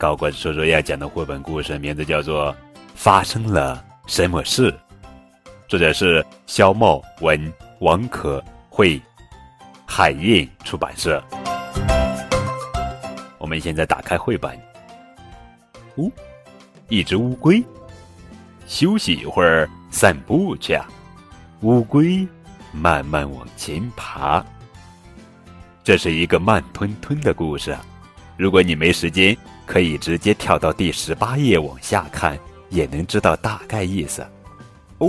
高个子叔叔要讲的绘本故事名字叫做《发生了什么事》，作者是肖茂文，王可慧，海燕出版社。我们现在打开绘本。呜，一只乌龟，休息一会儿，散步去啊。乌龟慢慢往前爬。这是一个慢吞吞的故事。如果你没时间，可以直接跳到第十八页往下看，也能知道大概意思。哦，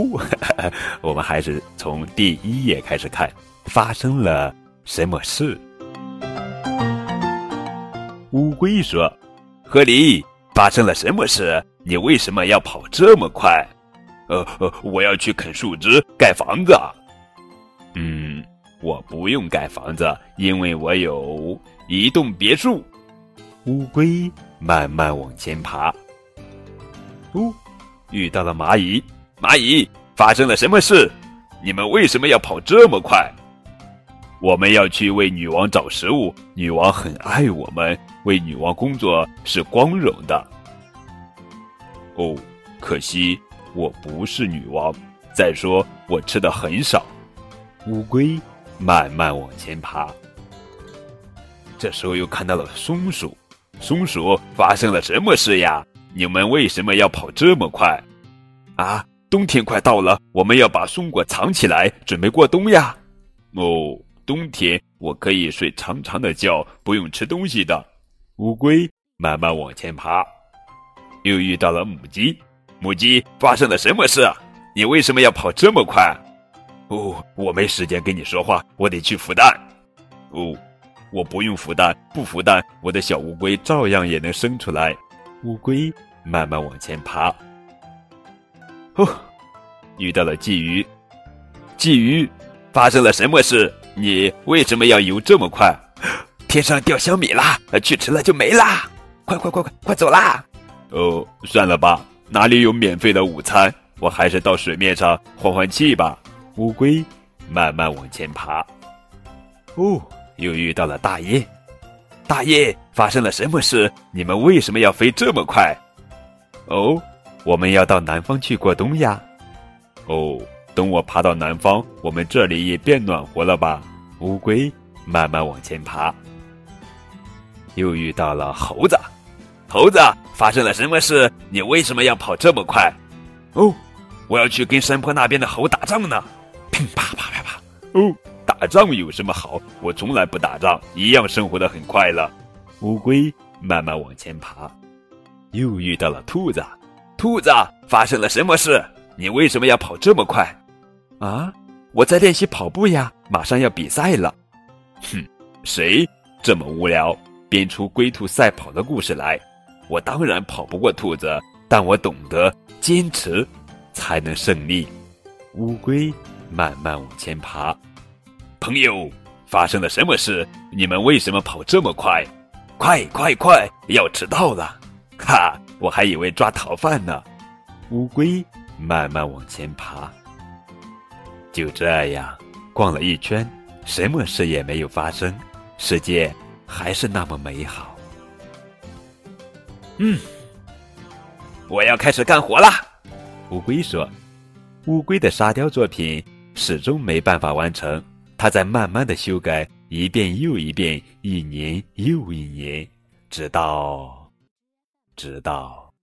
我们还是从第一页开始看，发生了什么事？乌龟说：“河狸，发生了什么事？你为什么要跑这么快？”“呃呃，我要去啃树枝盖房子。”“嗯，我不用盖房子，因为我有一栋别墅。”乌龟慢慢往前爬。哦，遇到了蚂蚁。蚂蚁，发生了什么事？你们为什么要跑这么快？我们要去为女王找食物。女王很爱我们，为女王工作是光荣的。哦，可惜我不是女王。再说，我吃的很少。乌龟慢慢往前爬。这时候又看到了松鼠。松鼠，发生了什么事呀？你们为什么要跑这么快？啊，冬天快到了，我们要把松果藏起来，准备过冬呀。哦，冬天我可以睡长长的觉，不用吃东西的。乌龟慢慢往前爬，又遇到了母鸡。母鸡，发生了什么事？你为什么要跑这么快？哦，我没时间跟你说话，我得去孵蛋。哦。我不用孵蛋，不孵蛋，我的小乌龟照样也能生出来。乌龟慢慢往前爬。哦，遇到了鲫鱼。鲫鱼，发生了什么事？你为什么要游这么快？天上掉小米啦！去迟了就没啦！快快快快快走啦！哦，算了吧，哪里有免费的午餐？我还是到水面上换换气吧。乌龟慢慢往前爬。哦。又遇到了大雁，大雁发生了什么事？你们为什么要飞这么快？哦，我们要到南方去过冬呀。哦，等我爬到南方，我们这里也变暖和了吧？乌龟慢慢往前爬。又遇到了猴子，猴子发生了什么事？你为什么要跑这么快？哦，我要去跟山坡那边的猴打仗呢。噼啪啪啪啪。哦。打仗有什么好？我从来不打仗，一样生活的很快乐。乌龟慢慢往前爬，又遇到了兔子。兔子，发生了什么事？你为什么要跑这么快？啊，我在练习跑步呀，马上要比赛了。哼，谁这么无聊，编出龟兔赛跑的故事来？我当然跑不过兔子，但我懂得坚持才能胜利。乌龟慢慢往前爬。朋友，发生了什么事？你们为什么跑这么快？快快快，要迟到了！哈，我还以为抓逃犯呢。乌龟慢慢往前爬，就这样逛了一圈，什么事也没有发生，世界还是那么美好。嗯，我要开始干活啦！乌龟说：“乌龟的沙雕作品始终没办法完成。”他在慢慢的修改，一遍又一遍，一年又一年，直到，直到，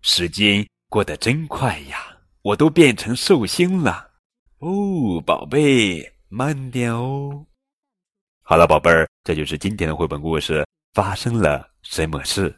时间过得真快呀！我都变成寿星了。哦，宝贝，慢点哦。好了，宝贝儿，这就是今天的绘本故事。发生了什么事？